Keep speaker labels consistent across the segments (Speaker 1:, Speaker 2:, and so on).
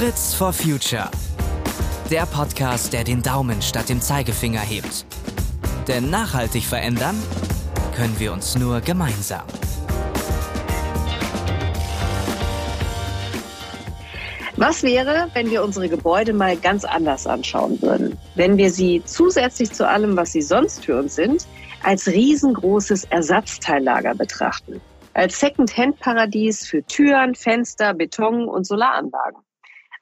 Speaker 1: Fritz for Future. Der Podcast, der den Daumen statt dem Zeigefinger hebt. Denn nachhaltig verändern können wir uns nur gemeinsam.
Speaker 2: Was wäre, wenn wir unsere Gebäude mal ganz anders anschauen würden? Wenn wir sie zusätzlich zu allem, was sie sonst für uns sind, als riesengroßes Ersatzteillager betrachten? Als Second-Hand-Paradies für Türen, Fenster, Beton und Solaranlagen.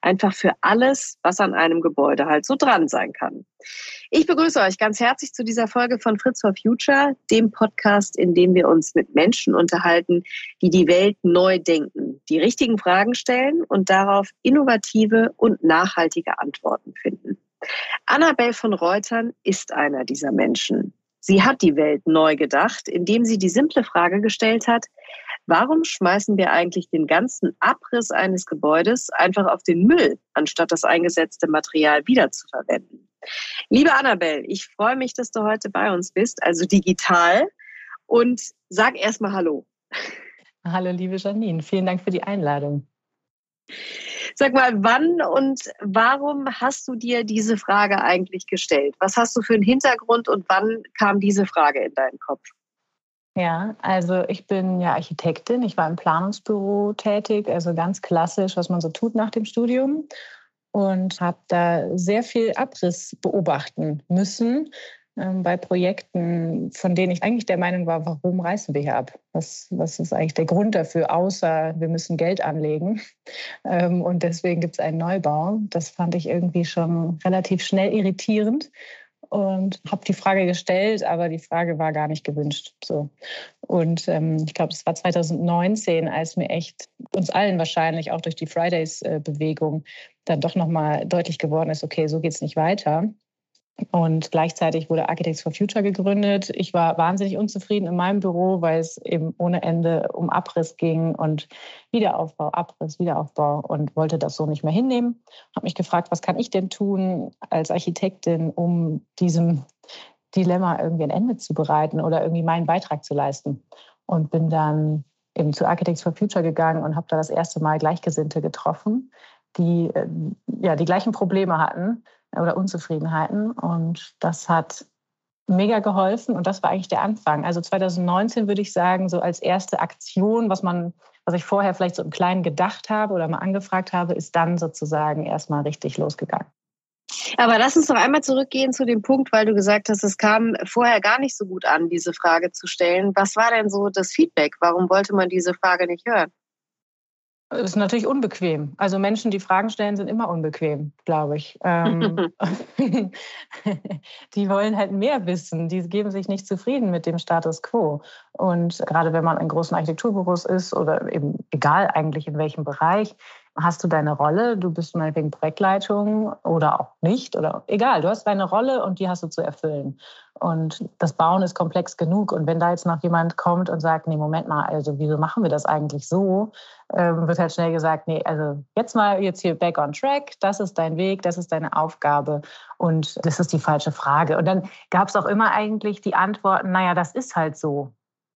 Speaker 2: Einfach für alles, was an einem Gebäude halt so dran sein kann. Ich begrüße euch ganz herzlich zu dieser Folge von Fritz for Future, dem Podcast, in dem wir uns mit Menschen unterhalten, die die Welt neu denken, die richtigen Fragen stellen und darauf innovative und nachhaltige Antworten finden. Annabel von Reutern ist einer dieser Menschen. Sie hat die Welt neu gedacht, indem sie die simple Frage gestellt hat, Warum schmeißen wir eigentlich den ganzen Abriss eines Gebäudes einfach auf den Müll, anstatt das eingesetzte Material wiederzuverwenden? Liebe Annabelle, ich freue mich, dass du heute bei uns bist, also digital. Und sag erstmal Hallo.
Speaker 3: Hallo, liebe Janine. Vielen Dank für die Einladung.
Speaker 2: Sag mal, wann und warum hast du dir diese Frage eigentlich gestellt? Was hast du für einen Hintergrund und wann kam diese Frage in deinen Kopf?
Speaker 3: Ja, also ich bin ja Architektin. Ich war im Planungsbüro tätig, also ganz klassisch, was man so tut nach dem Studium. Und habe da sehr viel Abriss beobachten müssen bei Projekten, von denen ich eigentlich der Meinung war, warum reißen wir hier ab? Was, was ist eigentlich der Grund dafür, außer wir müssen Geld anlegen? Ähm, und deswegen gibt es einen Neubau. Das fand ich irgendwie schon relativ schnell irritierend und habe die Frage gestellt, aber die Frage war gar nicht gewünscht. So. Und ähm, ich glaube, es war 2019, als mir echt uns allen wahrscheinlich auch durch die Fridays-Bewegung dann doch nochmal deutlich geworden ist, okay, so geht es nicht weiter. Und gleichzeitig wurde Architects for Future gegründet. Ich war wahnsinnig unzufrieden in meinem Büro, weil es eben ohne Ende um Abriss ging und Wiederaufbau, Abriss, Wiederaufbau und wollte das so nicht mehr hinnehmen. Habe mich gefragt, was kann ich denn tun als Architektin, um diesem Dilemma irgendwie ein Ende zu bereiten oder irgendwie meinen Beitrag zu leisten. Und bin dann eben zu Architects for Future gegangen und habe da das erste Mal Gleichgesinnte getroffen, die äh, ja die gleichen Probleme hatten oder Unzufriedenheiten. Und das hat mega geholfen und das war eigentlich der Anfang. Also 2019 würde ich sagen, so als erste Aktion, was man, was ich vorher vielleicht so im Kleinen gedacht habe oder mal angefragt habe, ist dann sozusagen erstmal richtig losgegangen.
Speaker 2: Aber lass uns noch einmal zurückgehen zu dem Punkt, weil du gesagt hast, es kam vorher gar nicht so gut an, diese Frage zu stellen. Was war denn so das Feedback? Warum wollte man diese Frage nicht hören?
Speaker 3: Das ist natürlich unbequem. Also Menschen, die Fragen stellen, sind immer unbequem, glaube ich. Ähm, die wollen halt mehr wissen. Die geben sich nicht zufrieden mit dem Status quo. Und gerade wenn man in großen Architekturbüros ist oder eben egal eigentlich in welchem Bereich, hast du deine Rolle, du bist meinetwegen Projektleitung oder auch nicht oder egal, du hast deine Rolle und die hast du zu erfüllen. Und das Bauen ist komplex genug. Und wenn da jetzt noch jemand kommt und sagt, nee, Moment mal, also wieso machen wir das eigentlich so, ähm, wird halt schnell gesagt, nee, also jetzt mal jetzt hier back on track, das ist dein Weg, das ist deine Aufgabe und das ist die falsche Frage. Und dann gab es auch immer eigentlich die Antworten, naja, das ist halt so.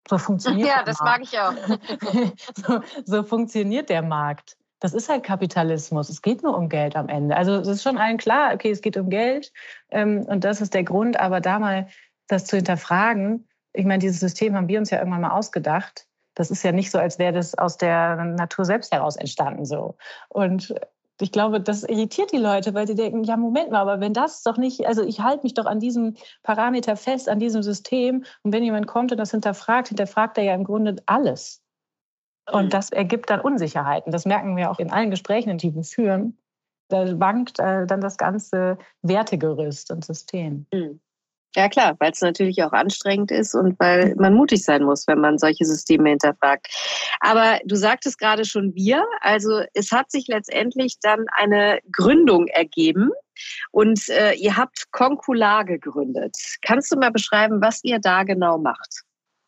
Speaker 3: So funktioniert
Speaker 2: Ja, das mag ich auch.
Speaker 3: so, so funktioniert der Markt das ist halt Kapitalismus. Es geht nur um Geld am Ende. Also es ist schon allen klar, okay, es geht um Geld ähm, und das ist der Grund. Aber da mal das zu hinterfragen, ich meine, dieses System haben wir uns ja irgendwann mal ausgedacht. Das ist ja nicht so, als wäre das aus der Natur selbst heraus entstanden so. Und ich glaube, das irritiert die Leute, weil sie denken, ja, Moment mal, aber wenn das doch nicht, also ich halte mich doch an diesem Parameter fest, an diesem System. Und wenn jemand kommt und das hinterfragt, hinterfragt er ja im Grunde alles. Und mhm. das ergibt dann Unsicherheiten. Das merken wir auch in allen Gesprächen, die wir führen. Da wankt äh, dann das ganze Wertegerüst und System.
Speaker 2: Mhm. Ja klar, weil es natürlich auch anstrengend ist und weil man mutig sein muss, wenn man solche Systeme hinterfragt. Aber du sagtest gerade schon wir, also es hat sich letztendlich dann eine Gründung ergeben und äh, ihr habt Concular gegründet. Kannst du mal beschreiben, was ihr da genau macht?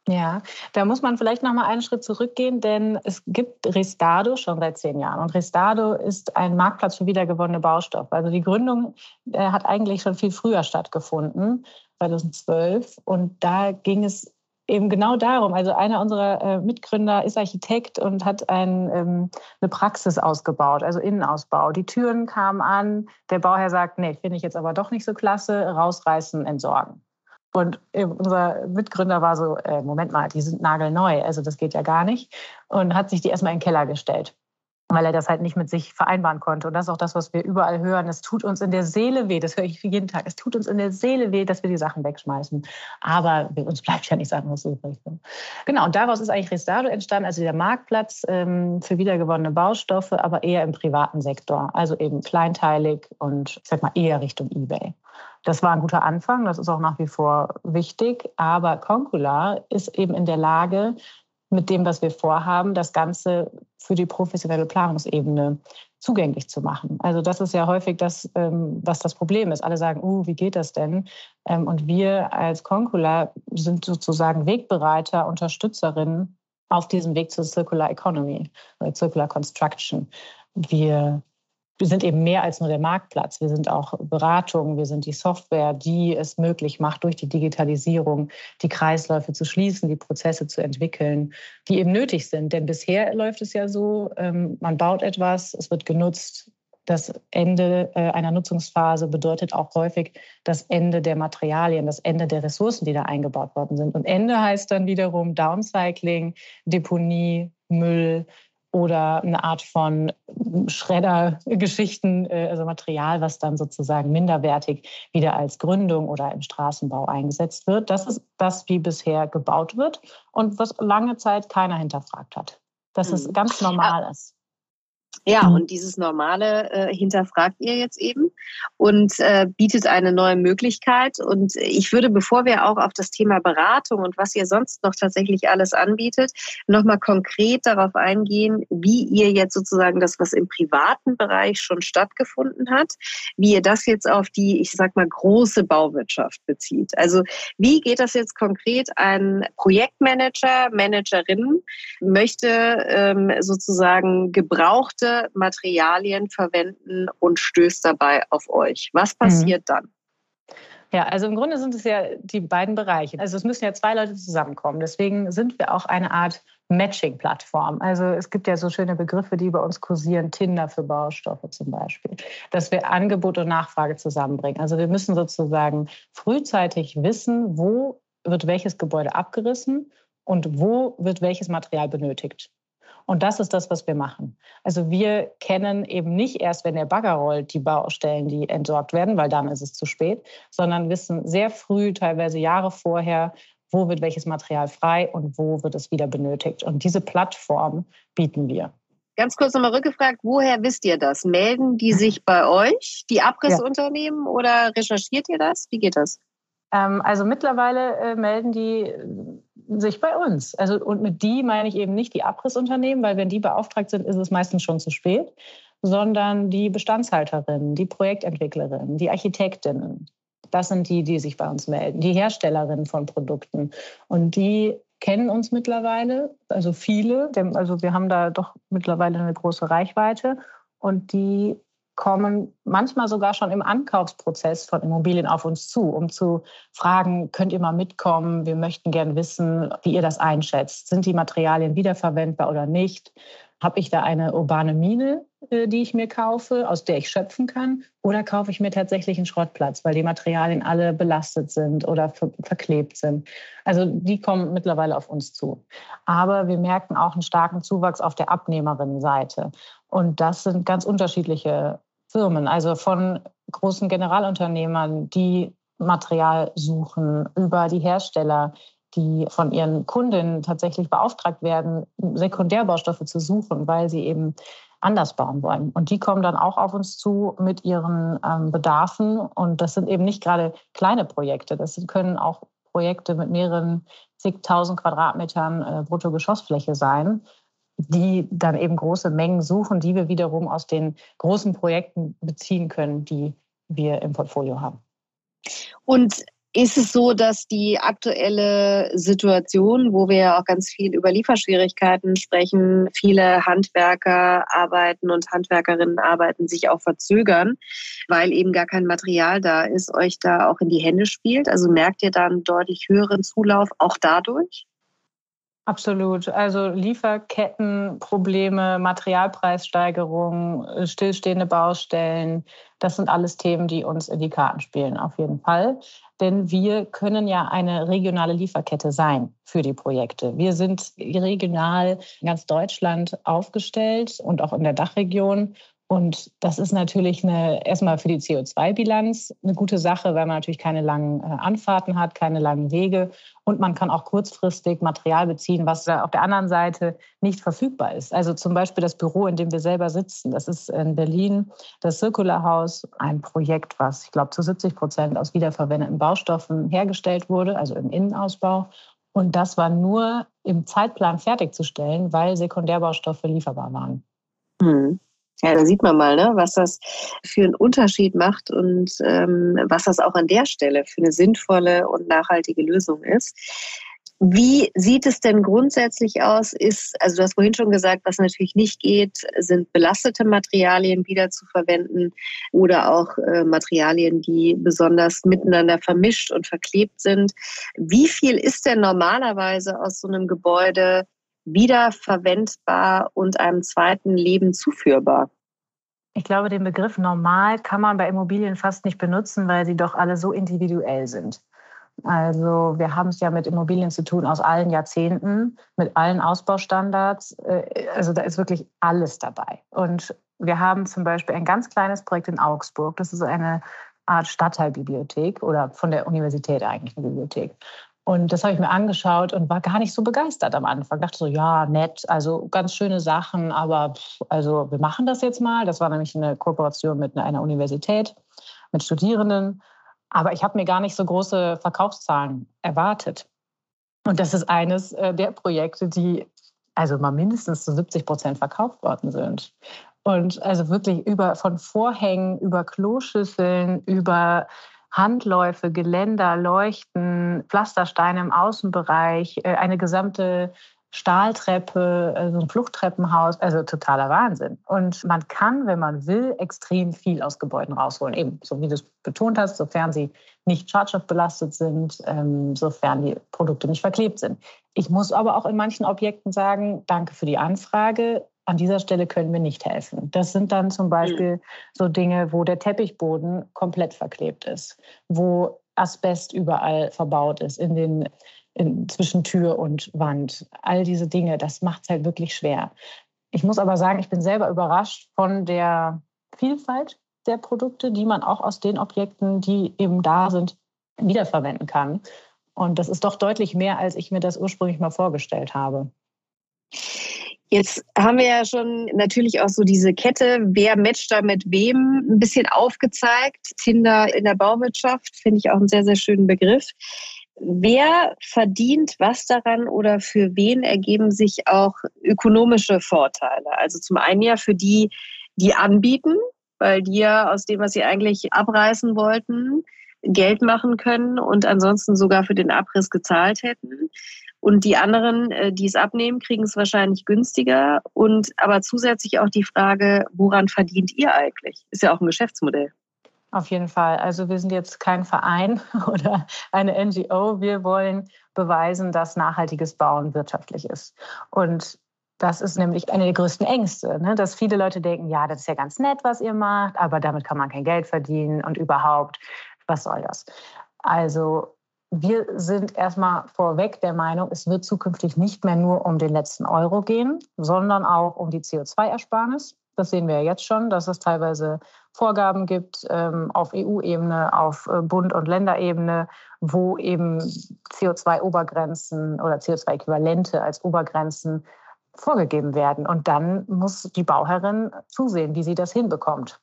Speaker 3: Ja, da muss man vielleicht noch mal einen Schritt zurückgehen, denn es gibt Restado schon seit zehn Jahren. Und Restado ist ein Marktplatz für wiedergewonnene Baustoffe. Also die Gründung äh, hat eigentlich schon viel früher stattgefunden, 2012. Und da ging es eben genau darum. Also einer unserer äh, Mitgründer ist Architekt und hat ein, ähm, eine Praxis ausgebaut, also Innenausbau. Die Türen kamen an, der Bauherr sagt, nee, finde ich jetzt aber doch nicht so klasse, rausreißen, entsorgen. Und unser Mitgründer war so, äh, Moment mal, die sind nagelneu, also das geht ja gar nicht. Und hat sich die erstmal in den Keller gestellt weil er das halt nicht mit sich vereinbaren konnte. Und das ist auch das, was wir überall hören. Es tut uns in der Seele weh, das höre ich jeden Tag. Es tut uns in der Seele weh, dass wir die Sachen wegschmeißen. Aber uns bleibt ja nichts anderes übrig. Genau, und daraus ist eigentlich Restado entstanden, also der Marktplatz ähm, für wiedergewonnene Baustoffe, aber eher im privaten Sektor. Also eben kleinteilig und ich sag mal eher Richtung Ebay. Das war ein guter Anfang, das ist auch nach wie vor wichtig. Aber Concula ist eben in der Lage, mit dem, was wir vorhaben, das Ganze für die professionelle Planungsebene zugänglich zu machen. Also das ist ja häufig das, ähm, was das Problem ist. Alle sagen, uh, wie geht das denn? Ähm, und wir als Concula sind sozusagen Wegbereiter, Unterstützerinnen auf diesem Weg zur Circular Economy oder Circular Construction. Wir wir sind eben mehr als nur der Marktplatz. Wir sind auch Beratung, wir sind die Software, die es möglich macht, durch die Digitalisierung die Kreisläufe zu schließen, die Prozesse zu entwickeln, die eben nötig sind. Denn bisher läuft es ja so, ähm, man baut etwas, es wird genutzt. Das Ende äh, einer Nutzungsphase bedeutet auch häufig das Ende der Materialien, das Ende der Ressourcen, die da eingebaut worden sind. Und Ende heißt dann wiederum Downcycling, Deponie, Müll, oder eine Art von Schreddergeschichten, äh, also Material, was dann sozusagen minderwertig wieder als Gründung oder im Straßenbau eingesetzt wird. Das ist das, wie bisher gebaut wird und was lange Zeit keiner hinterfragt hat. Dass es hm. ganz normal ist.
Speaker 2: Ja, mhm. und dieses Normale äh, hinterfragt ihr jetzt eben und äh, bietet eine neue Möglichkeit. Und ich würde, bevor wir auch auf das Thema Beratung und was ihr sonst noch tatsächlich alles anbietet, nochmal konkret darauf eingehen, wie ihr jetzt sozusagen das, was im privaten Bereich schon stattgefunden hat, wie ihr das jetzt auf die, ich sag mal, große Bauwirtschaft bezieht. Also wie geht das jetzt konkret? Ein Projektmanager, Managerin möchte ähm, sozusagen gebrauchte bestimmte Materialien verwenden und stößt dabei auf euch. Was mhm. passiert mhm. dann?
Speaker 3: Ja, also im Grunde sind es ja die beiden Bereiche. Also es müssen ja zwei Leute zusammenkommen. Deswegen sind wir auch eine Art Matching-Plattform. Also es gibt ja so schöne Begriffe, die bei uns kursieren, Tinder für Baustoffe zum Beispiel, dass wir Angebot und Nachfrage zusammenbringen. Also wir müssen sozusagen frühzeitig wissen, wo wird welches Gebäude abgerissen und wo wird welches Material benötigt. Und das ist das, was wir machen. Also wir kennen eben nicht erst, wenn der Bagger rollt, die Baustellen, die entsorgt werden, weil dann ist es zu spät, sondern wissen sehr früh, teilweise Jahre vorher, wo wird welches Material frei und wo wird es wieder benötigt. Und diese Plattform bieten wir.
Speaker 2: Ganz kurz nochmal rückgefragt, woher wisst ihr das? Melden die sich bei euch, die Abrissunternehmen, ja. oder recherchiert ihr das? Wie geht das?
Speaker 3: Ähm, also mittlerweile äh, melden die sich bei uns. Also, und mit die meine ich eben nicht die Abrissunternehmen, weil wenn die beauftragt sind, ist es meistens schon zu spät, sondern die Bestandshalterinnen, die Projektentwicklerinnen, die Architektinnen. Das sind die, die sich bei uns melden, die Herstellerinnen von Produkten. Und die kennen uns mittlerweile, also viele, also wir haben da doch mittlerweile eine große Reichweite und die kommen manchmal sogar schon im Ankaufsprozess von Immobilien auf uns zu, um zu fragen, könnt ihr mal mitkommen? Wir möchten gern wissen, wie ihr das einschätzt. Sind die Materialien wiederverwendbar oder nicht? Habe ich da eine urbane Mine, äh, die ich mir kaufe, aus der ich schöpfen kann? Oder kaufe ich mir tatsächlich einen Schrottplatz, weil die Materialien alle belastet sind oder verklebt sind? Also die kommen mittlerweile auf uns zu. Aber wir merken auch einen starken Zuwachs auf der Abnehmerinnenseite. Und das sind ganz unterschiedliche Firmen, also von großen Generalunternehmern, die Material suchen, über die Hersteller, die von ihren Kunden tatsächlich beauftragt werden, Sekundärbaustoffe zu suchen, weil sie eben anders bauen wollen. Und die kommen dann auch auf uns zu mit ihren ähm, Bedarfen. Und das sind eben nicht gerade kleine Projekte. Das können auch Projekte mit mehreren zigtausend Quadratmetern äh, Bruttogeschossfläche sein die dann eben große Mengen suchen, die wir wiederum aus den großen Projekten beziehen können, die wir im Portfolio haben.
Speaker 2: Und Ist es so, dass die aktuelle Situation, wo wir ja auch ganz viel über Lieferschwierigkeiten sprechen, viele Handwerker arbeiten und Handwerkerinnen arbeiten, sich auch verzögern, weil eben gar kein Material da ist, euch da auch in die Hände spielt? Also merkt ihr dann deutlich höheren Zulauf auch dadurch?
Speaker 3: Absolut. Also Lieferkettenprobleme, Materialpreissteigerungen, stillstehende Baustellen, das sind alles Themen, die uns in die Karten spielen, auf jeden Fall. Denn wir können ja eine regionale Lieferkette sein für die Projekte. Wir sind regional in ganz Deutschland aufgestellt und auch in der Dachregion und das ist natürlich eine, erstmal für die CO2-Bilanz eine gute Sache, weil man natürlich keine langen äh, Anfahrten hat, keine langen Wege und man kann auch kurzfristig Material beziehen, was auf der anderen Seite nicht verfügbar ist. Also zum Beispiel das Büro, in dem wir selber sitzen. Das ist in Berlin das Circular House, ein Projekt, was ich glaube zu 70 Prozent aus wiederverwendeten Baustoffen hergestellt wurde, also im Innenausbau. Und das war nur im Zeitplan fertigzustellen, weil Sekundärbaustoffe lieferbar waren.
Speaker 2: Mhm. Ja, da sieht man mal, ne, was das für einen Unterschied macht und ähm, was das auch an der Stelle für eine sinnvolle und nachhaltige Lösung ist. Wie sieht es denn grundsätzlich aus? Ist, also du hast vorhin schon gesagt, was natürlich nicht geht, sind belastete Materialien wieder zu verwenden oder auch äh, Materialien, die besonders miteinander vermischt und verklebt sind. Wie viel ist denn normalerweise aus so einem Gebäude wiederverwendbar und einem zweiten Leben zuführbar?
Speaker 3: Ich glaube, den Begriff normal kann man bei Immobilien fast nicht benutzen, weil sie doch alle so individuell sind. Also wir haben es ja mit Immobilien zu tun aus allen Jahrzehnten, mit allen Ausbaustandards. Äh, also da ist wirklich alles dabei. Und wir haben zum Beispiel ein ganz kleines Projekt in Augsburg. Das ist eine Art Stadtteilbibliothek oder von der Universität eigentlich eine Bibliothek. Und das habe ich mir angeschaut und war gar nicht so begeistert am Anfang. Dachte so, ja, nett, also ganz schöne Sachen, aber also wir machen das jetzt mal. Das war nämlich eine Kooperation mit einer Universität, mit Studierenden. Aber ich habe mir gar nicht so große Verkaufszahlen erwartet. Und das ist eines äh, der Projekte, die also mal mindestens zu 70 Prozent verkauft worden sind. Und also wirklich über von Vorhängen, über Kloschüsseln, über Handläufe, Geländer, Leuchten, Pflastersteine im Außenbereich, äh, eine gesamte Stahltreppe, äh, so ein Fluchttreppenhaus, also totaler Wahnsinn. Und man kann, wenn man will, extrem viel aus Gebäuden rausholen. Eben, so wie du es betont hast, sofern sie nicht schadstoffbelastet sind, ähm, sofern die Produkte nicht verklebt sind. Ich muss aber auch in manchen Objekten sagen, danke für die Anfrage an dieser Stelle können wir nicht helfen. Das sind dann zum Beispiel so Dinge, wo der Teppichboden komplett verklebt ist, wo Asbest überall verbaut ist, in den in, zwischen Tür und Wand. All diese Dinge, das macht es halt wirklich schwer. Ich muss aber sagen, ich bin selber überrascht von der Vielfalt der Produkte, die man auch aus den Objekten, die eben da sind, wiederverwenden kann. Und das ist doch deutlich mehr, als ich mir das ursprünglich mal vorgestellt habe.
Speaker 2: Jetzt haben wir ja schon natürlich auch so diese Kette, wer matcht da mit wem, ein bisschen aufgezeigt. Tinder in der Bauwirtschaft finde ich auch einen sehr, sehr schönen Begriff. Wer verdient was daran oder für wen ergeben sich auch ökonomische Vorteile? Also zum einen ja für die, die anbieten, weil die ja aus dem, was sie eigentlich abreißen wollten, Geld machen können und ansonsten sogar für den Abriss gezahlt hätten. Und die anderen, äh, die es abnehmen, kriegen es wahrscheinlich günstiger. Und aber zusätzlich auch die Frage, woran verdient ihr eigentlich? Ist ja auch ein Geschäftsmodell.
Speaker 3: Auf jeden Fall. Also wir sind jetzt kein Verein oder eine NGO. Wir wollen beweisen, dass nachhaltiges Bauen wirtschaftlich ist. Und das ist nämlich eine der größten Ängste, ne? dass viele Leute denken, ja, das ist ja ganz nett, was ihr macht, aber damit kann man kein Geld verdienen und überhaupt, was soll das? Also wir sind erstmal vorweg der Meinung, es wird zukünftig nicht mehr nur um den letzten Euro gehen, sondern auch um die CO2-Ersparnis. Das sehen wir ja jetzt schon, dass es teilweise Vorgaben gibt ähm, auf EU-Ebene, auf äh, Bund- und Länderebene, wo eben CO2-Obergrenzen oder CO2-Äquivalente als Obergrenzen vorgegeben werden. Und dann muss die Bauherrin zusehen, wie sie das hinbekommt.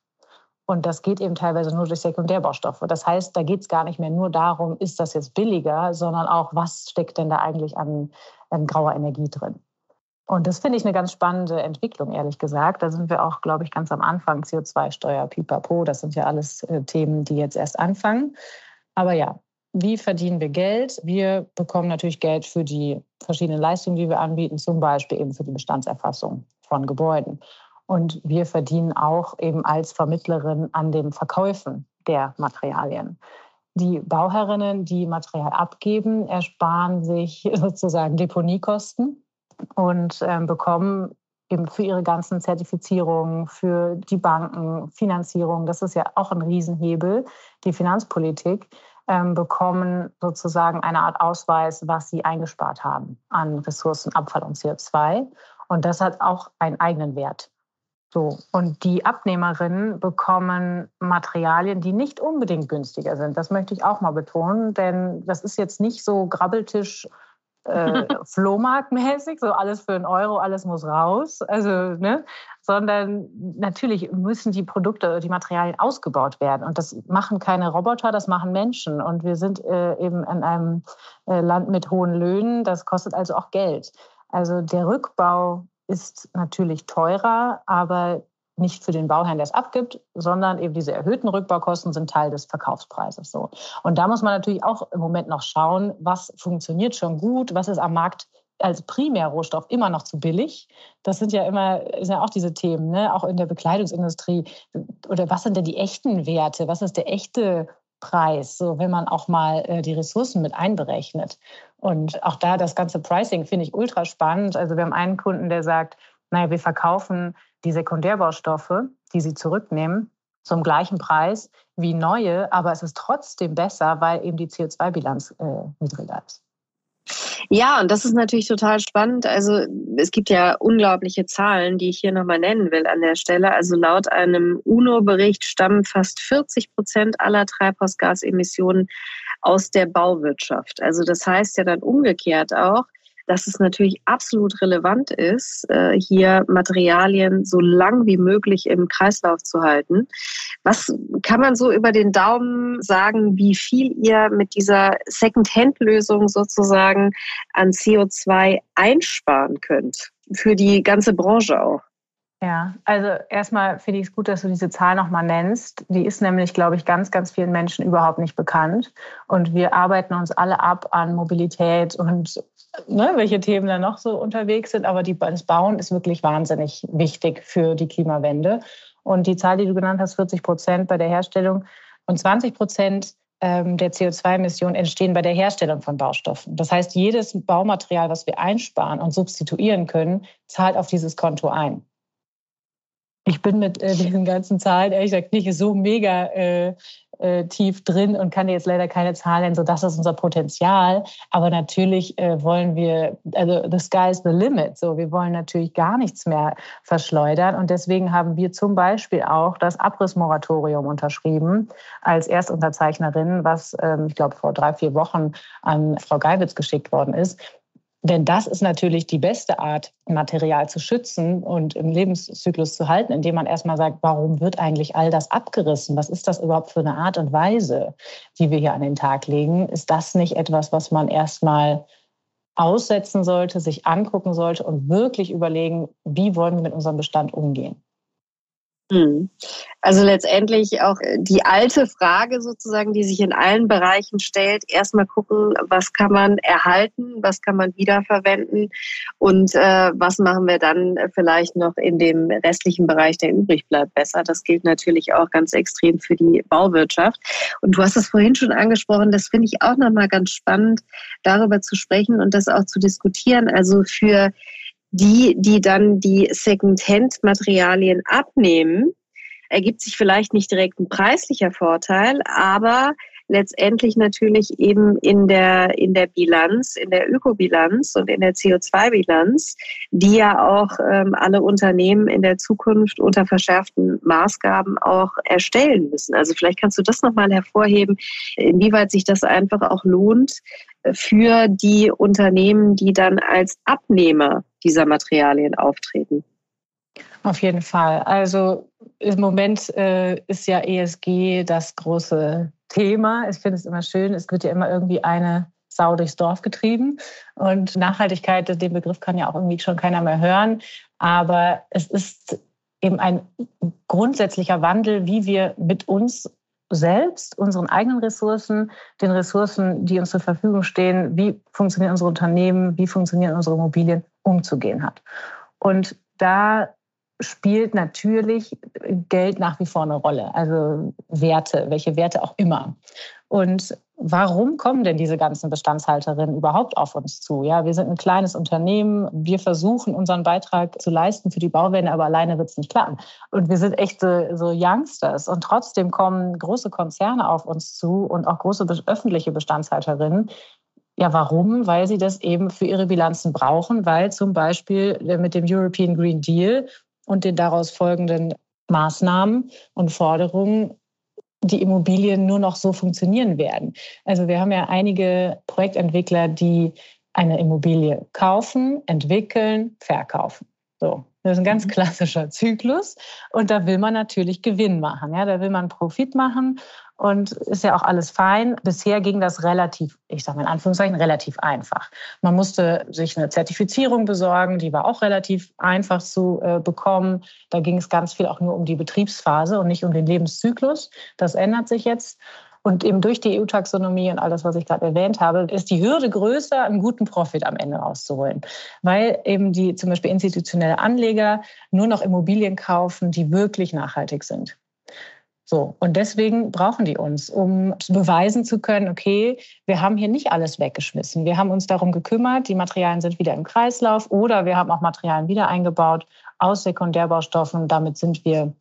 Speaker 3: Und das geht eben teilweise nur durch Sekundärbaustoffe. Das heißt, da geht es gar nicht mehr nur darum, ist das jetzt billiger, sondern auch, was steckt denn da eigentlich an, an grauer Energie drin. Und das finde ich eine ganz spannende Entwicklung, ehrlich gesagt. Da sind wir auch, glaube ich, ganz am Anfang. CO2-Steuer, Pipapo, das sind ja alles äh, Themen, die jetzt erst anfangen. Aber ja, wie verdienen wir Geld? Wir bekommen natürlich Geld für die verschiedenen Leistungen, die wir anbieten, zum Beispiel eben für die Bestandserfassung von Gebäuden. Und wir verdienen auch eben als Vermittlerin an den Verkäufen der Materialien. Die Bauherrinnen, die Material abgeben, ersparen sich sozusagen Deponiekosten und äh, bekommen eben für ihre ganzen Zertifizierungen, für die Banken, Finanzierung, das ist ja auch ein Riesenhebel, die Finanzpolitik, ähm, bekommen sozusagen eine Art Ausweis, was sie eingespart haben an Ressourcen, Abfall und CO2. Und das hat auch einen eigenen Wert. So. Und die Abnehmerinnen bekommen Materialien, die nicht unbedingt günstiger sind. Das möchte ich auch mal betonen, denn das ist jetzt nicht so Grabbeltisch äh, Flohmarktmäßig, so alles für einen Euro, alles muss raus. Also, ne? Sondern natürlich müssen die Produkte, die Materialien ausgebaut werden. Und das machen keine Roboter, das machen Menschen. Und wir sind äh, eben in einem äh, Land mit hohen Löhnen. Das kostet also auch Geld. Also der Rückbau ist natürlich teurer, aber nicht für den Bauherrn, der es abgibt, sondern eben diese erhöhten Rückbaukosten sind Teil des Verkaufspreises. So. Und da muss man natürlich auch im Moment noch schauen, was funktioniert schon gut, was ist am Markt als Primärrohstoff immer noch zu billig. Das sind ja immer sind ja auch diese Themen, ne? auch in der Bekleidungsindustrie. Oder was sind denn die echten Werte? Was ist der echte Preis, so wenn man auch mal äh, die Ressourcen mit einberechnet. Und auch da das ganze Pricing finde ich ultra spannend. Also wir haben einen Kunden, der sagt, naja, wir verkaufen die Sekundärbaustoffe, die sie zurücknehmen, zum gleichen Preis wie neue, aber es ist trotzdem besser, weil eben die CO2-Bilanz äh, niedriger ist.
Speaker 2: Ja, und das ist natürlich total spannend. Also es gibt ja unglaubliche Zahlen, die ich hier nochmal nennen will an der Stelle. Also laut einem UNO-Bericht stammen fast 40 Prozent aller Treibhausgasemissionen aus der Bauwirtschaft. Also das heißt ja dann umgekehrt auch, dass es natürlich absolut relevant ist, äh, hier Materialien so lang wie möglich im Kreislauf zu halten. Was kann man so über den Daumen sagen, wie viel ihr mit dieser Second-Hand-Lösung sozusagen an CO2 einsparen könnt? Für die ganze Branche auch.
Speaker 3: Ja, also erstmal finde ich es gut, dass du diese Zahl nochmal nennst. Die ist nämlich, glaube ich, ganz, ganz vielen Menschen überhaupt nicht bekannt. Und wir arbeiten uns alle ab an Mobilität und ne, welche Themen da noch so unterwegs sind. Aber die, das Bauen ist wirklich wahnsinnig wichtig für die Klimawende. Und die Zahl, die du genannt hast, 40 Prozent bei der Herstellung und 20 Prozent ähm, der CO2-Emissionen entstehen bei der Herstellung von Baustoffen. Das heißt, jedes Baumaterial, was wir einsparen und substituieren können, zahlt auf dieses Konto ein. Ich bin mit äh, diesen ganzen Zahlen ehrlich gesagt nicht so mega äh, äh, tief drin und kann jetzt leider keine Zahlen nennen, so das ist unser Potenzial. Aber natürlich äh, wollen wir, also the sky is the limit. So, wir wollen natürlich gar nichts mehr verschleudern. Und deswegen haben wir zum Beispiel auch das Abrissmoratorium unterschrieben als Erstunterzeichnerin, was ähm, ich glaube vor drei, vier Wochen an Frau Geiwitz geschickt worden ist. Denn das ist natürlich die beste Art, Material zu schützen und im Lebenszyklus zu halten, indem man erstmal sagt, warum wird eigentlich all das abgerissen? Was ist das überhaupt für eine Art und Weise, die wir hier an den Tag legen? Ist das nicht etwas, was man erstmal aussetzen sollte, sich angucken sollte und wirklich überlegen, wie wollen wir mit unserem Bestand umgehen?
Speaker 2: Hm. Also letztendlich auch äh, die alte Frage sozusagen, die sich in allen Bereichen stellt. Erstmal gucken, was kann man erhalten, was kann man wiederverwenden und äh, was machen wir dann vielleicht noch in dem restlichen Bereich, der übrig bleibt, besser. Das gilt natürlich auch ganz extrem für die Bauwirtschaft. Und du hast es vorhin schon angesprochen, das finde ich auch nochmal ganz spannend, darüber zu sprechen und das auch zu diskutieren. Also für die, die dann die Second-Hand-Materialien abnehmen, ergibt sich vielleicht nicht direkt ein preislicher Vorteil, aber letztendlich natürlich eben in der, in der Bilanz, in der Ökobilanz und in der CO2-Bilanz, die ja auch ähm, alle Unternehmen in der Zukunft unter verschärften Maßgaben auch erstellen müssen. Also vielleicht kannst du das nochmal hervorheben, inwieweit sich das einfach auch lohnt für die Unternehmen, die dann als Abnehmer dieser Materialien auftreten.
Speaker 3: Auf jeden Fall. Also im Moment äh, ist ja ESG das große Thema. Ich finde es immer schön, es wird ja immer irgendwie eine Sau durchs Dorf getrieben. Und Nachhaltigkeit, den Begriff kann ja auch irgendwie schon keiner mehr hören. Aber es ist eben ein grundsätzlicher Wandel, wie wir mit uns selbst, unseren eigenen Ressourcen, den Ressourcen, die uns zur Verfügung stehen, wie funktionieren unsere Unternehmen, wie funktionieren unsere Immobilien, umzugehen hat. Und da spielt natürlich Geld nach wie vor eine Rolle, also Werte, welche Werte auch immer. Und warum kommen denn diese ganzen Bestandshalterinnen überhaupt auf uns zu? Ja, wir sind ein kleines Unternehmen, wir versuchen unseren Beitrag zu leisten für die Bauwende, aber alleine wird es nicht klappen. Und wir sind echte so Youngsters und trotzdem kommen große Konzerne auf uns zu und auch große öffentliche Bestandshalterinnen, ja, warum? Weil sie das eben für ihre Bilanzen brauchen, weil zum Beispiel mit dem European Green Deal und den daraus folgenden Maßnahmen und Forderungen die Immobilien nur noch so funktionieren werden. Also wir haben ja einige Projektentwickler, die eine Immobilie kaufen, entwickeln, verkaufen. So. Das ist ein ganz mhm. klassischer Zyklus. Und da will man natürlich Gewinn machen. Ja, da will man Profit machen. Und ist ja auch alles fein. Bisher ging das relativ, ich sage mal in Anführungszeichen, relativ einfach. Man musste sich eine Zertifizierung besorgen, die war auch relativ einfach zu äh, bekommen. Da ging es ganz viel auch nur um die Betriebsphase und nicht um den Lebenszyklus. Das ändert sich jetzt. Und eben durch die EU-Taxonomie und all das, was ich gerade erwähnt habe, ist die Hürde größer, einen guten Profit am Ende rauszuholen. Weil eben die zum Beispiel institutionelle Anleger nur noch Immobilien kaufen, die wirklich nachhaltig sind. So, und deswegen brauchen die uns, um beweisen zu können, okay, wir haben hier nicht alles weggeschmissen. Wir haben uns darum gekümmert, die Materialien sind wieder im Kreislauf oder wir haben auch Materialien wieder eingebaut aus Sekundärbaustoffen. Damit sind wir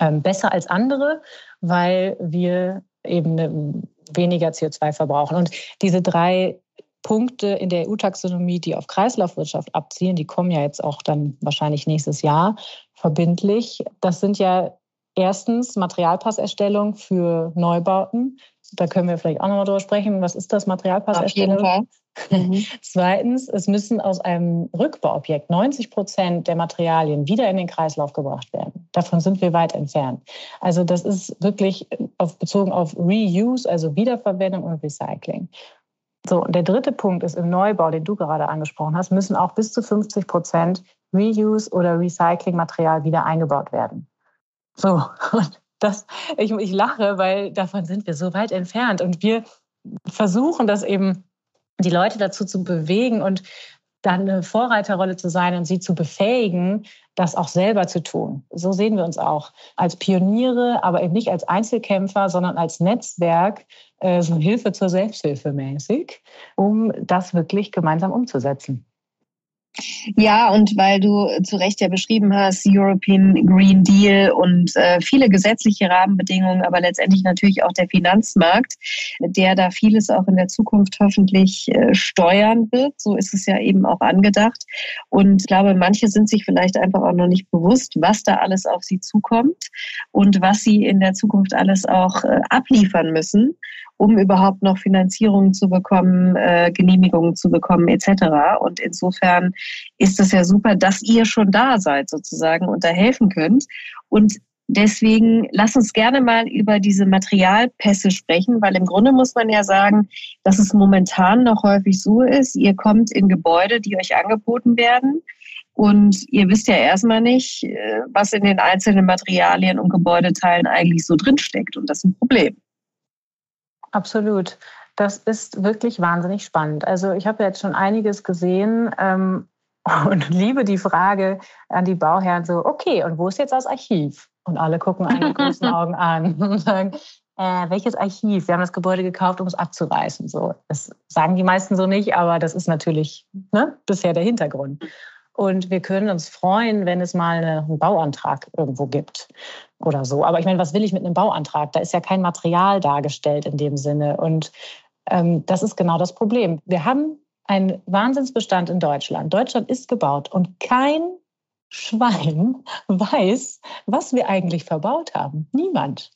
Speaker 3: ähm, besser als andere, weil wir eben weniger CO2 verbrauchen. Und diese drei Punkte in der EU-Taxonomie, die auf Kreislaufwirtschaft abzielen, die kommen ja jetzt auch dann wahrscheinlich nächstes Jahr verbindlich. Das sind ja erstens Materialpasserstellung für Neubauten. Da können wir vielleicht auch nochmal drüber sprechen. Was ist das Materialpasserstellung? Auf jeden Fall. Mhm. Zweitens, es müssen aus einem Rückbauobjekt 90 Prozent der Materialien wieder in den Kreislauf gebracht werden. Davon sind wir weit entfernt. Also das ist wirklich auf, bezogen auf Reuse, also Wiederverwendung und Recycling. So, und der dritte Punkt ist im Neubau, den du gerade angesprochen hast, müssen auch bis zu 50 Prozent Reuse oder Recyclingmaterial wieder eingebaut werden. So, und das, ich, ich lache, weil davon sind wir so weit entfernt. Und wir versuchen das eben, die Leute dazu zu bewegen und dann eine Vorreiterrolle zu sein und sie zu befähigen, das auch selber zu tun. So sehen wir uns auch als Pioniere, aber eben nicht als Einzelkämpfer, sondern als Netzwerk, äh, so Hilfe zur Selbsthilfe mäßig, um das wirklich gemeinsam umzusetzen.
Speaker 2: Ja, und weil du zu Recht ja beschrieben hast, European Green Deal und äh, viele gesetzliche Rahmenbedingungen, aber letztendlich natürlich auch der Finanzmarkt, der da vieles auch in der Zukunft hoffentlich äh, steuern wird. So ist es ja eben auch angedacht. Und ich glaube, manche sind sich vielleicht einfach auch noch nicht bewusst, was da alles auf sie zukommt und was sie in der Zukunft alles auch äh, abliefern müssen um überhaupt noch Finanzierungen zu bekommen, äh, Genehmigungen zu bekommen etc. Und insofern ist es ja super, dass ihr schon da seid sozusagen und da helfen könnt. Und Deswegen lass uns gerne mal über diese Materialpässe sprechen, weil im Grunde muss man ja sagen, dass es momentan noch häufig so ist, ihr kommt in Gebäude, die euch angeboten werden und ihr wisst ja erstmal nicht, äh, was in den einzelnen Materialien und Gebäudeteilen eigentlich so drinsteckt und das ist ein Problem.
Speaker 3: Absolut. Das ist wirklich wahnsinnig spannend. Also ich habe jetzt schon einiges gesehen ähm, und liebe die Frage an die Bauherren so, okay, und wo ist jetzt das Archiv? Und alle gucken einen mit großen Augen an und sagen, äh, welches Archiv? Wir haben das Gebäude gekauft, um es abzureißen. So, das sagen die meisten so nicht, aber das ist natürlich ne, bisher der Hintergrund. Und wir können uns freuen, wenn es mal einen Bauantrag irgendwo gibt oder so. Aber ich meine, was will ich mit einem Bauantrag? Da ist ja kein Material dargestellt in dem Sinne. Und ähm, das ist genau das Problem. Wir haben einen Wahnsinnsbestand in Deutschland. Deutschland ist gebaut und kein Schwein weiß, was wir eigentlich verbaut haben. Niemand.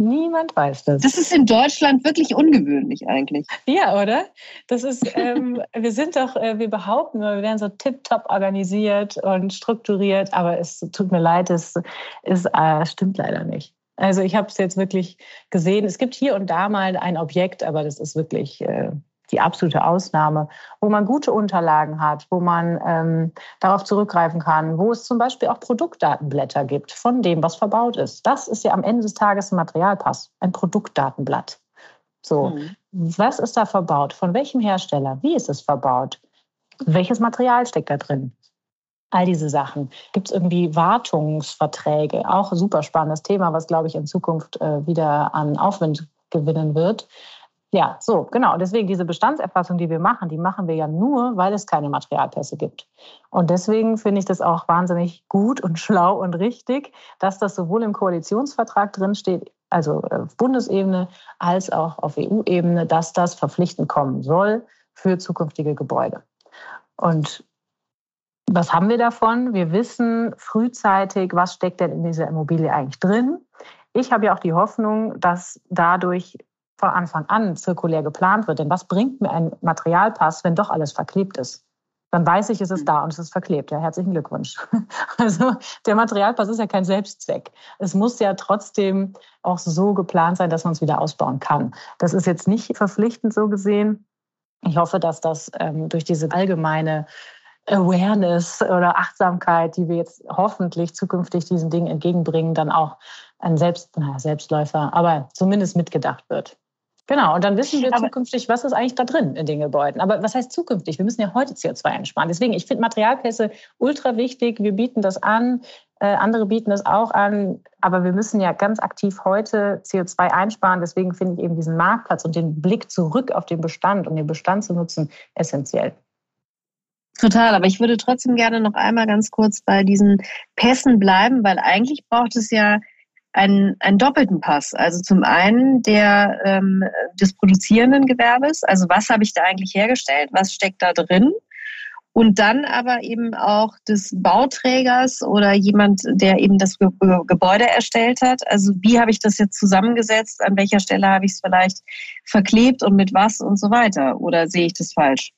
Speaker 3: Niemand weiß das.
Speaker 2: Das ist in Deutschland wirklich ungewöhnlich eigentlich.
Speaker 3: Ja, oder? Das ist, ähm, wir sind doch, äh, wir behaupten, wir werden so tiptop organisiert und strukturiert, aber es tut mir leid, es, es äh, stimmt leider nicht. Also ich habe es jetzt wirklich gesehen. Es gibt hier und da mal ein Objekt, aber das ist wirklich äh, die absolute Ausnahme, wo man gute Unterlagen hat, wo man ähm, darauf zurückgreifen kann, wo es zum Beispiel auch Produktdatenblätter gibt von dem, was verbaut ist. Das ist ja am Ende des Tages ein Materialpass, ein Produktdatenblatt. So, mhm. was ist da verbaut? Von welchem Hersteller? Wie ist es verbaut? Welches Material steckt da drin? All diese Sachen. Gibt es irgendwie Wartungsverträge? Auch ein super spannendes Thema, was, glaube ich, in Zukunft äh, wieder an Aufwind gewinnen wird. Ja, so, genau. Deswegen diese Bestandserfassung, die wir machen, die machen wir ja nur, weil es keine Materialpässe gibt. Und deswegen finde ich das auch wahnsinnig gut und schlau und richtig, dass das sowohl im Koalitionsvertrag drin steht, also auf Bundesebene, als auch auf EU-Ebene, dass das verpflichtend kommen soll für zukünftige Gebäude. Und was haben wir davon? Wir wissen frühzeitig, was steckt denn in dieser Immobilie eigentlich drin. Ich habe ja auch die Hoffnung, dass dadurch von Anfang an zirkulär geplant wird. Denn was bringt mir ein Materialpass, wenn doch alles verklebt ist? Dann weiß ich, es ist da und es ist verklebt. Ja, herzlichen Glückwunsch. Also der Materialpass ist ja kein Selbstzweck. Es muss ja trotzdem auch so geplant sein, dass man es wieder ausbauen kann. Das ist jetzt nicht verpflichtend so gesehen. Ich hoffe, dass das ähm, durch diese allgemeine Awareness oder Achtsamkeit, die wir jetzt hoffentlich zukünftig diesen Dingen entgegenbringen, dann auch ein Selbst, naja, Selbstläufer, aber zumindest mitgedacht wird. Genau, und dann wissen wir aber zukünftig, was ist eigentlich da drin in den Gebäuden. Aber was heißt zukünftig? Wir müssen ja heute CO2 einsparen. Deswegen, ich finde Materialpässe ultra wichtig. Wir bieten das an, äh, andere bieten das auch an. Aber wir müssen ja ganz aktiv heute CO2 einsparen. Deswegen finde ich eben diesen Marktplatz und den Blick zurück auf den Bestand, um den Bestand zu nutzen, essentiell.
Speaker 2: Total, aber ich würde trotzdem gerne noch einmal ganz kurz bei diesen Pässen bleiben, weil eigentlich braucht es ja einen, einen doppelten Pass. Also zum einen der ähm, des produzierenden Gewerbes, also was habe ich da eigentlich hergestellt, was steckt da drin? Und dann aber eben auch des Bauträgers oder jemand, der eben das Ge Gebäude erstellt hat. Also wie habe ich das jetzt zusammengesetzt? An welcher Stelle habe ich es vielleicht verklebt und mit was und so weiter? Oder sehe ich das falsch?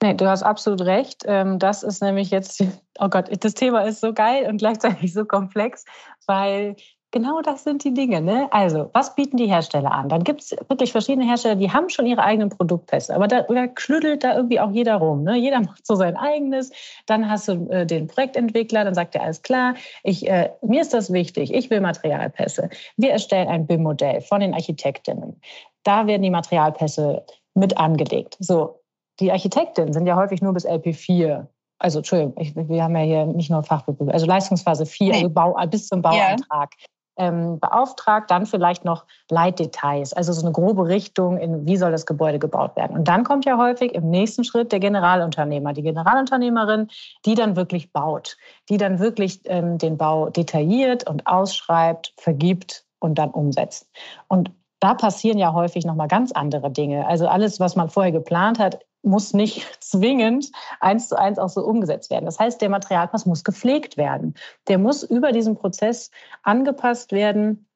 Speaker 3: Nee, du hast absolut recht. Ähm, das ist nämlich jetzt, oh Gott, das Thema ist so geil und gleichzeitig so komplex, weil Genau das sind die Dinge. Ne? Also, was bieten die Hersteller an? Dann gibt es wirklich verschiedene Hersteller, die haben schon ihre eigenen Produktpässe, aber da, da schlüttelt da irgendwie auch jeder rum. Ne? Jeder macht so sein eigenes. Dann hast du äh, den Projektentwickler, dann sagt er, alles klar, ich, äh, mir ist das wichtig, ich will Materialpässe. Wir erstellen ein BIM-Modell von den Architektinnen. Da werden die Materialpässe mit angelegt. So, die Architektinnen sind ja häufig nur bis LP4 also Entschuldigung, ich, wir haben ja hier nicht nur Fachbegriffe, also Leistungsphase 4, nee. also Bau, bis zum Bauantrag. Ja ähm, beauftragt, dann vielleicht noch Leitdetails, also so eine grobe Richtung, in wie soll das Gebäude gebaut werden. Und dann kommt ja häufig im nächsten Schritt der Generalunternehmer, die Generalunternehmerin, die dann wirklich baut, die dann wirklich ähm, den Bau detailliert und ausschreibt, vergibt und dann umsetzt. Und da passieren ja häufig noch mal ganz andere Dinge. Also alles, was man vorher geplant hat, muss nicht zwingend eins zu eins auch so umgesetzt werden. Das heißt, der Materialpass muss gepflegt werden. Der muss über diesen Prozess angepasst werden,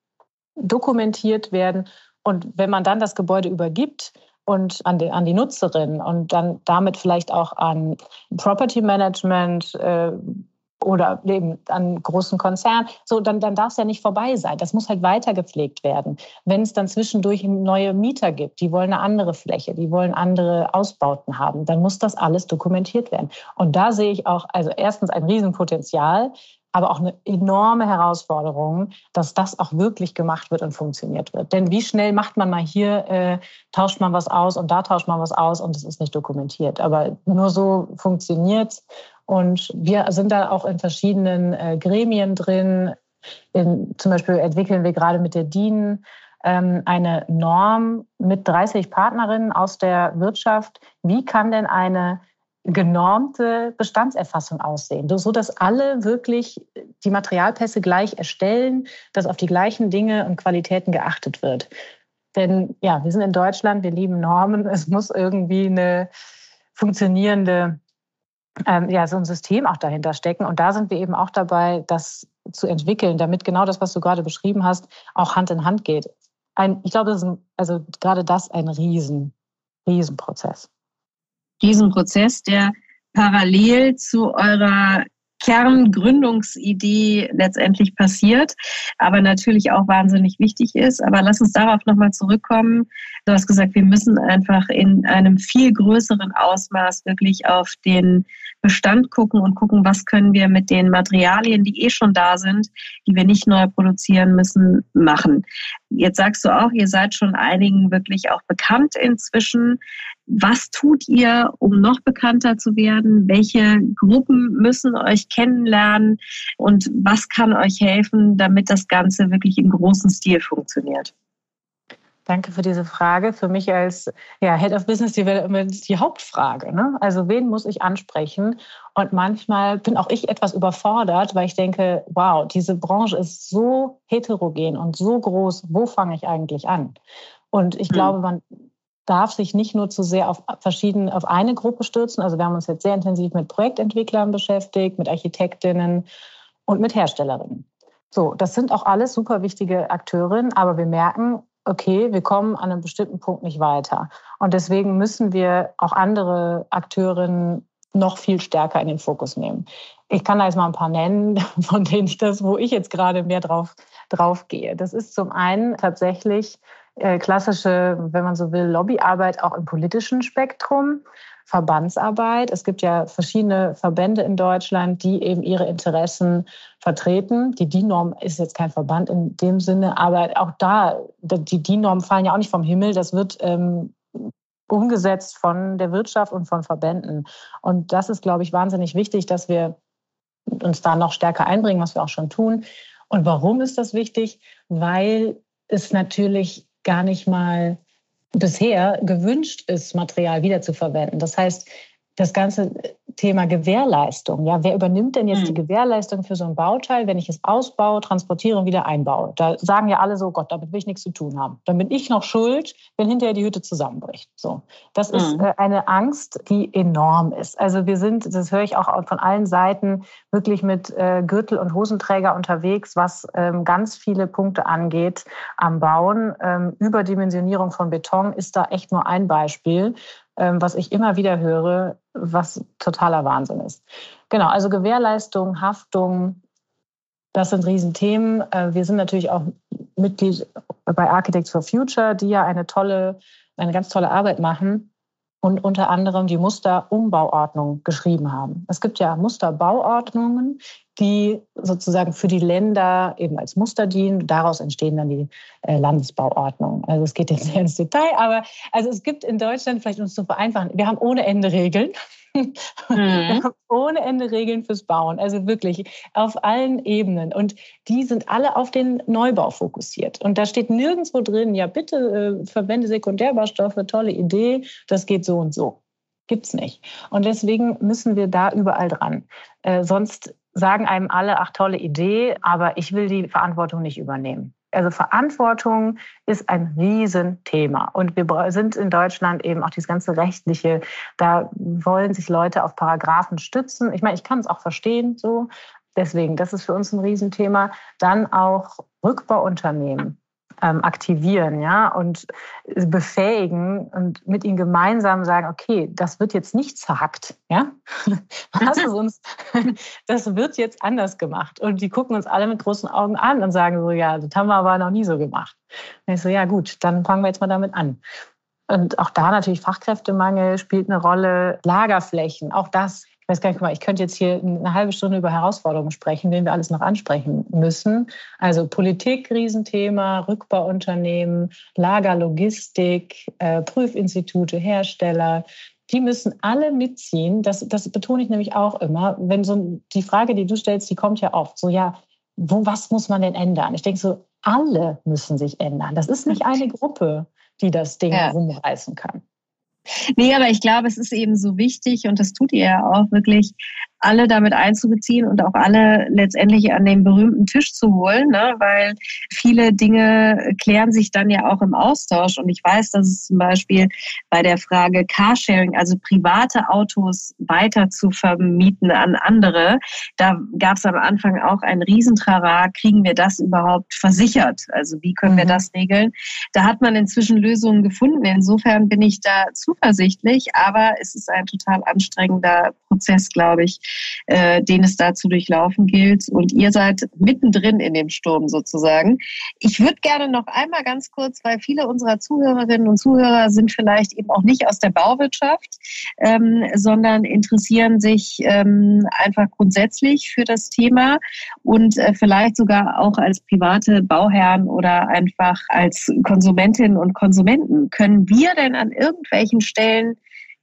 Speaker 3: dokumentiert werden. Und wenn man dann das Gebäude übergibt, und an die, an die Nutzerin und dann damit vielleicht auch an Property Management, äh, oder eben an großen Konzernen, so dann, dann darf es ja nicht vorbei sein. Das muss halt weiter gepflegt werden. Wenn es dann zwischendurch neue Mieter gibt, die wollen eine andere Fläche, die wollen andere Ausbauten haben, dann muss das alles dokumentiert werden. Und da sehe ich auch, also erstens ein Riesenpotenzial, aber auch eine enorme Herausforderung, dass das auch wirklich gemacht wird und funktioniert wird. Denn wie schnell macht man mal hier, äh, tauscht man was aus und da tauscht man was aus und es ist nicht dokumentiert. Aber nur so funktioniert es. Und wir sind da auch in verschiedenen äh, Gremien drin. In, zum Beispiel entwickeln wir gerade mit der DIN ähm, eine Norm mit 30 Partnerinnen aus der Wirtschaft. Wie kann denn eine genormte Bestandserfassung aussehen, so dass alle wirklich die Materialpässe gleich erstellen, dass auf die gleichen Dinge und Qualitäten geachtet wird. Denn ja, wir sind in Deutschland, wir lieben Normen, es muss irgendwie eine funktionierende ähm, ja, so ein System auch dahinter stecken. Und da sind wir eben auch dabei, das zu entwickeln, damit genau das, was du gerade beschrieben hast, auch Hand in Hand geht. Ein, ich glaube, das ist ein, also gerade das ein Riesen, Riesenprozess.
Speaker 2: Riesenprozess, der parallel zu eurer Kerngründungsidee letztendlich passiert, aber natürlich auch wahnsinnig wichtig ist. Aber lass uns darauf nochmal zurückkommen. Du hast gesagt, wir müssen einfach in einem viel größeren Ausmaß wirklich auf den Bestand gucken und gucken, was können wir mit den Materialien, die eh schon da sind, die wir nicht neu produzieren müssen, machen. Jetzt sagst du auch, ihr seid schon einigen wirklich auch bekannt inzwischen. Was tut ihr, um noch bekannter zu werden? Welche Gruppen müssen euch kennenlernen? Und was kann euch helfen, damit das Ganze wirklich im großen Stil funktioniert?
Speaker 3: Danke für diese Frage. Für mich als ja, Head of Business Development die Hauptfrage. Ne? Also wen muss ich ansprechen? Und manchmal bin auch ich etwas überfordert, weil ich denke, wow, diese Branche ist so heterogen und so groß. Wo fange ich eigentlich an? Und ich hm. glaube, man darf sich nicht nur zu sehr auf verschiedene, auf eine Gruppe stürzen. Also wir haben uns jetzt sehr intensiv mit Projektentwicklern beschäftigt, mit Architektinnen und mit Herstellerinnen. So, das sind auch alles super wichtige Akteurinnen, aber wir merken, okay, wir kommen an einem bestimmten Punkt nicht weiter. Und deswegen müssen wir auch andere Akteurinnen noch viel stärker in den Fokus nehmen. Ich kann da jetzt mal ein paar nennen, von denen ich das, wo ich jetzt gerade mehr drauf, drauf gehe. Das ist zum einen tatsächlich äh, klassische, wenn man so will, Lobbyarbeit auch im politischen Spektrum. Verbandsarbeit. Es gibt ja verschiedene Verbände in Deutschland, die eben ihre Interessen vertreten. Die DIN-Norm ist jetzt kein Verband in dem Sinne, aber auch da, die DIN-Normen fallen ja auch nicht vom Himmel. Das wird ähm, umgesetzt von der Wirtschaft und von Verbänden. Und das ist, glaube ich, wahnsinnig wichtig, dass wir uns da noch stärker einbringen, was wir auch schon tun. Und warum ist das wichtig? Weil es natürlich gar nicht mal bisher gewünscht ist, Material wiederzuverwenden. Das heißt, das ganze Thema Gewährleistung. Ja, wer übernimmt denn jetzt mhm. die Gewährleistung für so ein Bauteil, wenn ich es ausbaue, transportiere und wieder einbaue? Da sagen ja alle so, Gott, damit will ich nichts zu tun haben. Dann bin ich noch schuld, wenn hinterher die Hütte zusammenbricht. So, das mhm. ist äh, eine Angst, die enorm ist. Also wir sind, das höre ich auch von allen Seiten, wirklich mit äh, Gürtel und Hosenträger unterwegs, was ähm, ganz viele Punkte angeht am Bauen. Ähm, Überdimensionierung von Beton ist da echt nur ein Beispiel. Ähm, was ich immer wieder höre, was totaler Wahnsinn ist. Genau, also Gewährleistung, Haftung, das sind Riesenthemen. Äh, wir sind natürlich auch Mitglied bei Architects for Future, die ja eine tolle, eine ganz tolle Arbeit machen und unter anderem die Musterumbauordnung geschrieben haben. Es gibt ja Musterbauordnungen, die sozusagen für die Länder eben als Muster dienen. Daraus entstehen dann die äh, Landesbauordnungen. Also es geht jetzt sehr ins Detail, aber also es gibt in Deutschland, vielleicht uns zu vereinfachen, wir haben ohne Ende Regeln. Mhm. ohne Ende Regeln fürs Bauen. Also wirklich auf allen Ebenen. Und die sind alle auf den Neubau fokussiert. Und da steht nirgendwo drin, ja bitte äh, verwende Sekundärbaustoffe, tolle Idee, das geht so und so. Gibt's nicht. Und deswegen müssen wir da überall dran. Äh, sonst sagen einem alle, ach tolle Idee, aber ich will die Verantwortung nicht übernehmen. Also Verantwortung ist ein Riesenthema. Und wir sind in Deutschland eben auch dieses ganze rechtliche, da wollen sich Leute auf Paragraphen stützen. Ich meine, ich kann es auch verstehen so. Deswegen, das ist für uns ein Riesenthema. Dann auch Rückbauunternehmen ähm, aktivieren, ja, und befähigen und mit ihnen gemeinsam sagen, okay, das wird jetzt nicht zerhackt, ja, was ist uns, das wird jetzt anders gemacht. Und die gucken uns alle mit großen Augen an und sagen so, ja, das haben wir aber noch nie so gemacht. Und ich so, ja, gut, dann fangen wir jetzt mal damit an. Und auch da natürlich Fachkräftemangel spielt eine Rolle, Lagerflächen, auch das ich weiß gar nicht, ich könnte jetzt hier eine halbe Stunde über Herausforderungen sprechen, wen wir alles noch ansprechen müssen. Also Politik, Riesenthema, Rückbauunternehmen, Lagerlogistik, äh, Prüfinstitute, Hersteller. Die müssen alle mitziehen. Das, das betone ich nämlich auch immer. Wenn so die Frage, die du stellst, die kommt ja oft so, ja, wo, was muss man denn ändern? Ich denke so, alle müssen sich ändern. Das ist nicht eine Gruppe, die das Ding ja. rumreißen kann.
Speaker 2: Nee, aber ich glaube, es ist eben so wichtig und das tut ihr ja auch wirklich, alle damit einzubeziehen und auch alle letztendlich an den berühmten Tisch zu holen, ne? weil viele Dinge klären sich dann ja auch im Austausch. Und ich weiß, dass es zum Beispiel bei der Frage Carsharing, also private Autos weiter zu vermieten an andere, da gab es am Anfang auch ein Riesentrara, kriegen wir das überhaupt versichert? Also wie können wir mhm. das regeln? Da hat man inzwischen Lösungen gefunden. Insofern bin ich da zuversichtlich, aber es ist ein total anstrengender Prozess, glaube ich äh, den es da zu durchlaufen gilt. Und ihr seid mittendrin in dem Sturm sozusagen. Ich würde gerne noch einmal ganz kurz, weil viele unserer Zuhörerinnen und Zuhörer sind vielleicht eben auch nicht aus der Bauwirtschaft, ähm, sondern interessieren sich ähm, einfach grundsätzlich für das Thema und äh, vielleicht sogar auch als private Bauherren oder einfach als Konsumentinnen und Konsumenten. Können wir denn an irgendwelchen Stellen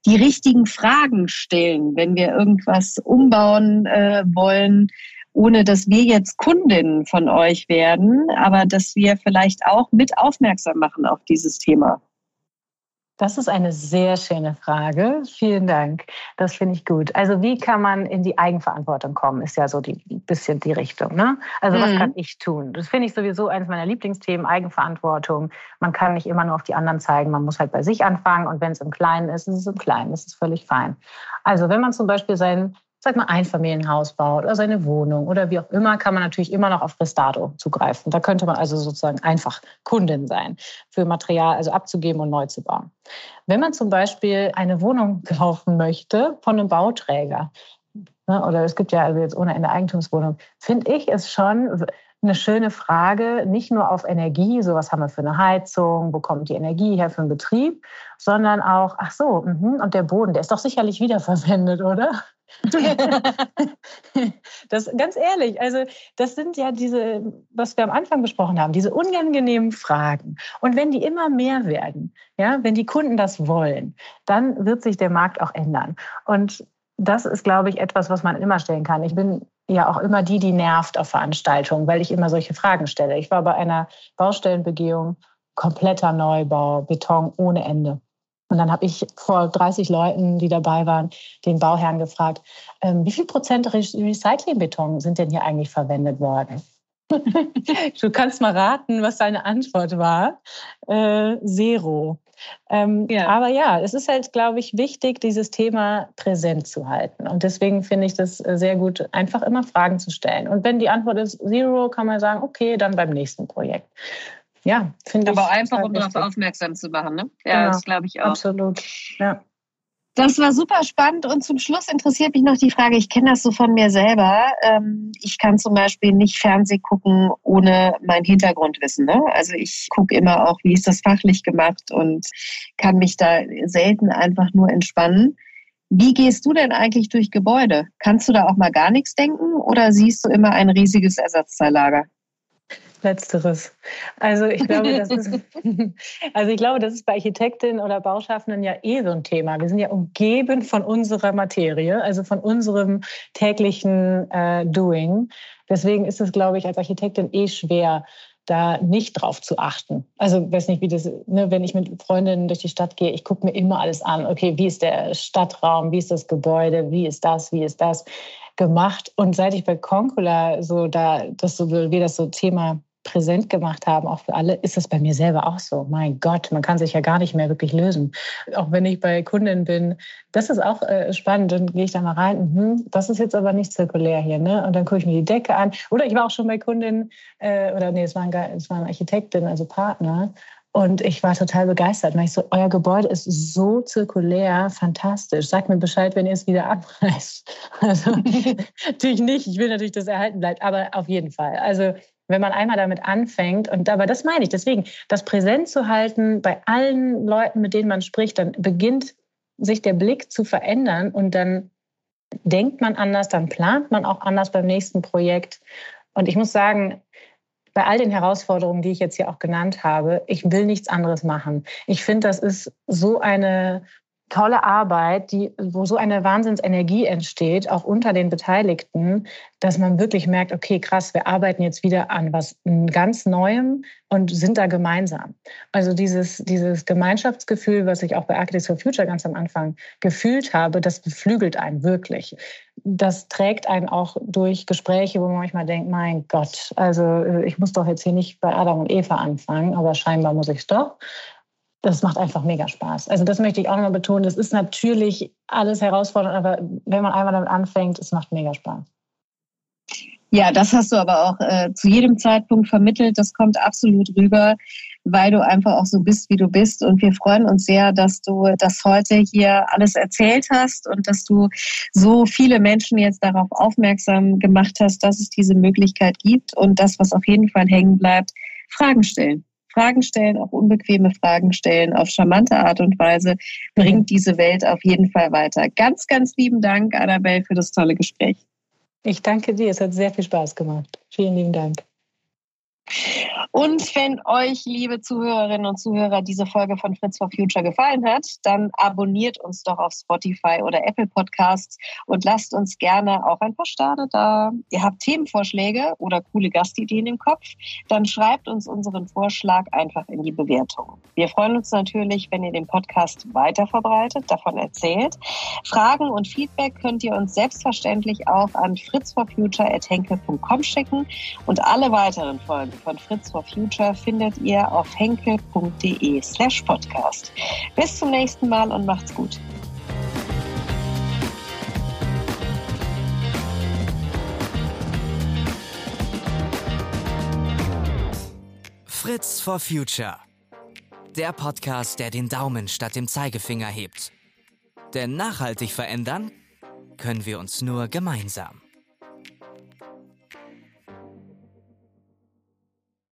Speaker 2: die richtigen Fragen stellen, wenn wir irgendwas umbauen äh, wollen, ohne dass wir jetzt Kundinnen von euch werden, aber dass wir vielleicht auch mit aufmerksam machen auf dieses Thema?
Speaker 3: Das ist eine sehr schöne Frage. Vielen Dank. Das finde ich gut. Also wie kann man in die Eigenverantwortung kommen, ist ja so ein bisschen die Richtung. Ne? Also mhm. was kann ich tun? Das finde ich sowieso eines meiner Lieblingsthemen, Eigenverantwortung. Man kann nicht immer nur auf die anderen zeigen, man muss halt bei sich anfangen und wenn es im Kleinen ist, ist es im Kleinen, das ist völlig fein. Also wenn man zum Beispiel sein sag mal, Einfamilienhaus baut oder seine Wohnung oder wie auch immer, kann man natürlich immer noch auf Restato zugreifen. Da könnte man also sozusagen einfach Kundin sein, für Material also abzugeben und neu zu bauen. Wenn man zum Beispiel eine Wohnung kaufen möchte von einem Bauträger, ne, oder es gibt ja also jetzt ohne Ende Eigentumswohnung, finde ich es schon eine schöne Frage, nicht nur auf Energie, so was haben wir für eine Heizung, wo kommt die Energie her für einen Betrieb, sondern auch, ach so, mh, und der Boden, der ist doch sicherlich wiederverwendet, oder? das ganz ehrlich, also das sind ja diese, was wir am Anfang besprochen haben, diese unangenehmen Fragen. Und wenn die immer mehr werden, ja, wenn die Kunden das wollen, dann wird sich der Markt auch ändern. Und das ist, glaube ich, etwas, was man immer stellen kann. Ich bin ja auch immer die, die nervt auf Veranstaltungen, weil ich immer solche Fragen stelle. Ich war bei einer Baustellenbegehung, kompletter Neubau, Beton ohne Ende. Und dann habe ich vor 30 Leuten, die dabei waren, den Bauherrn gefragt, ähm, wie viel Prozent Recyclingbeton sind denn hier eigentlich verwendet worden? du kannst mal raten, was seine Antwort war. Äh, zero. Ähm, ja. Aber ja, es ist halt, glaube ich, wichtig, dieses Thema präsent zu halten. Und deswegen finde ich das äh, sehr gut, einfach immer Fragen zu stellen. Und wenn die Antwort ist Zero, kann man sagen, okay, dann beim nächsten Projekt. Ja, finde
Speaker 2: ich. Aber einfach, um darauf aufmerksam zu machen, ne? Ja, genau. das glaube ich auch.
Speaker 3: Absolut. Ja.
Speaker 2: Das war super spannend und zum Schluss interessiert mich noch die Frage, ich kenne das so von mir selber. Ähm, ich kann zum Beispiel nicht Fernseh gucken ohne mein Hintergrundwissen. Ne? Also ich gucke immer auch, wie ist das fachlich gemacht und kann mich da selten einfach nur entspannen. Wie gehst du denn eigentlich durch Gebäude? Kannst du da auch mal gar nichts denken oder siehst du immer ein riesiges Ersatzteillager?
Speaker 3: Letzteres. Also ich glaube, das ist, also ich glaube, das ist bei Architektinnen oder Bauschaffenden ja eh so ein Thema. Wir sind ja umgeben von unserer Materie, also von unserem täglichen äh, Doing. Deswegen ist es, glaube ich, als Architektin eh schwer, da nicht drauf zu achten. Also weiß nicht, wie das, ne, wenn ich mit Freundinnen durch die Stadt gehe, ich gucke mir immer alles an. Okay, wie ist der Stadtraum, wie ist das Gebäude, wie ist das, wie ist das gemacht. Und seit ich bei Concula so da, das so, wir das so Thema präsent gemacht haben, auch für alle, ist es bei mir selber auch so. Mein Gott, man kann sich ja gar nicht mehr wirklich lösen. Auch wenn ich bei Kundinnen bin, das ist auch äh, spannend. Dann gehe ich da mal rein, hm, das ist jetzt aber nicht zirkulär hier, ne? Und dann gucke ich mir die Decke an. Oder ich war auch schon bei Kundinnen, äh, oder nee, es war, ein, es war eine Architektin, also Partner. Und ich war total begeistert. Und ich so, euer Gebäude ist so zirkulär, fantastisch. Sagt mir Bescheid, wenn ihr es wieder abreißt. Also natürlich nicht. Ich will natürlich, dass es erhalten bleibt, aber auf jeden Fall. Also wenn man einmal damit anfängt, und aber das meine ich, deswegen, das präsent zu halten bei allen Leuten, mit denen man spricht, dann beginnt sich der Blick zu verändern und dann denkt man anders, dann plant man auch anders beim nächsten Projekt. Und ich muss sagen, bei all den Herausforderungen, die ich jetzt hier auch genannt habe, ich will nichts anderes machen. Ich finde, das ist so eine tolle Arbeit, die, wo so eine Wahnsinnsenergie entsteht, auch unter den Beteiligten, dass man wirklich merkt, okay, krass, wir arbeiten jetzt wieder an was ganz Neuem und sind da gemeinsam. Also dieses, dieses Gemeinschaftsgefühl, was ich auch bei Architects for Future ganz am Anfang gefühlt habe, das beflügelt einen wirklich. Das trägt einen auch durch Gespräche, wo man manchmal denkt, mein Gott, also ich muss doch jetzt hier nicht bei Adam und Eva anfangen, aber scheinbar muss ich es doch das macht einfach mega Spaß. Also das möchte ich auch nochmal betonen. Das ist natürlich alles herausfordernd, aber wenn man einmal damit anfängt, es macht mega Spaß.
Speaker 2: Ja, das hast du aber auch äh, zu jedem Zeitpunkt vermittelt. Das kommt absolut rüber. weil du einfach auch so bist, wie du bist. Und wir freuen uns sehr, dass du das heute hier alles erzählt hast und dass du so viele Menschen jetzt darauf aufmerksam gemacht hast, dass es diese Möglichkeit gibt und das, was auf jeden Fall hängen bleibt, Fragen stellen. Fragen stellen, auch unbequeme Fragen stellen, auf charmante Art und Weise, bringt diese Welt auf jeden Fall weiter. Ganz, ganz lieben Dank, Annabelle, für das tolle Gespräch.
Speaker 3: Ich danke dir, es hat sehr viel Spaß gemacht. Vielen lieben Dank.
Speaker 2: Und wenn euch, liebe Zuhörerinnen und Zuhörer, diese Folge von Fritz for Future gefallen hat, dann abonniert uns doch auf Spotify oder Apple Podcasts und lasst uns gerne auch ein paar Sterne da. Ihr habt Themenvorschläge oder coole Gastideen im Kopf, dann schreibt uns unseren Vorschlag einfach in die Bewertung. Wir freuen uns natürlich, wenn ihr den Podcast weiter verbreitet, davon erzählt. Fragen und Feedback könnt ihr uns selbstverständlich auch an fritzforfuture.henkel.com schicken und alle weiteren Folgen von Fritz for Future findet ihr auf henkel.de slash podcast. Bis zum nächsten Mal und macht's gut.
Speaker 1: Fritz for Future. Der Podcast, der den Daumen statt dem Zeigefinger hebt. Denn nachhaltig verändern können wir uns nur gemeinsam.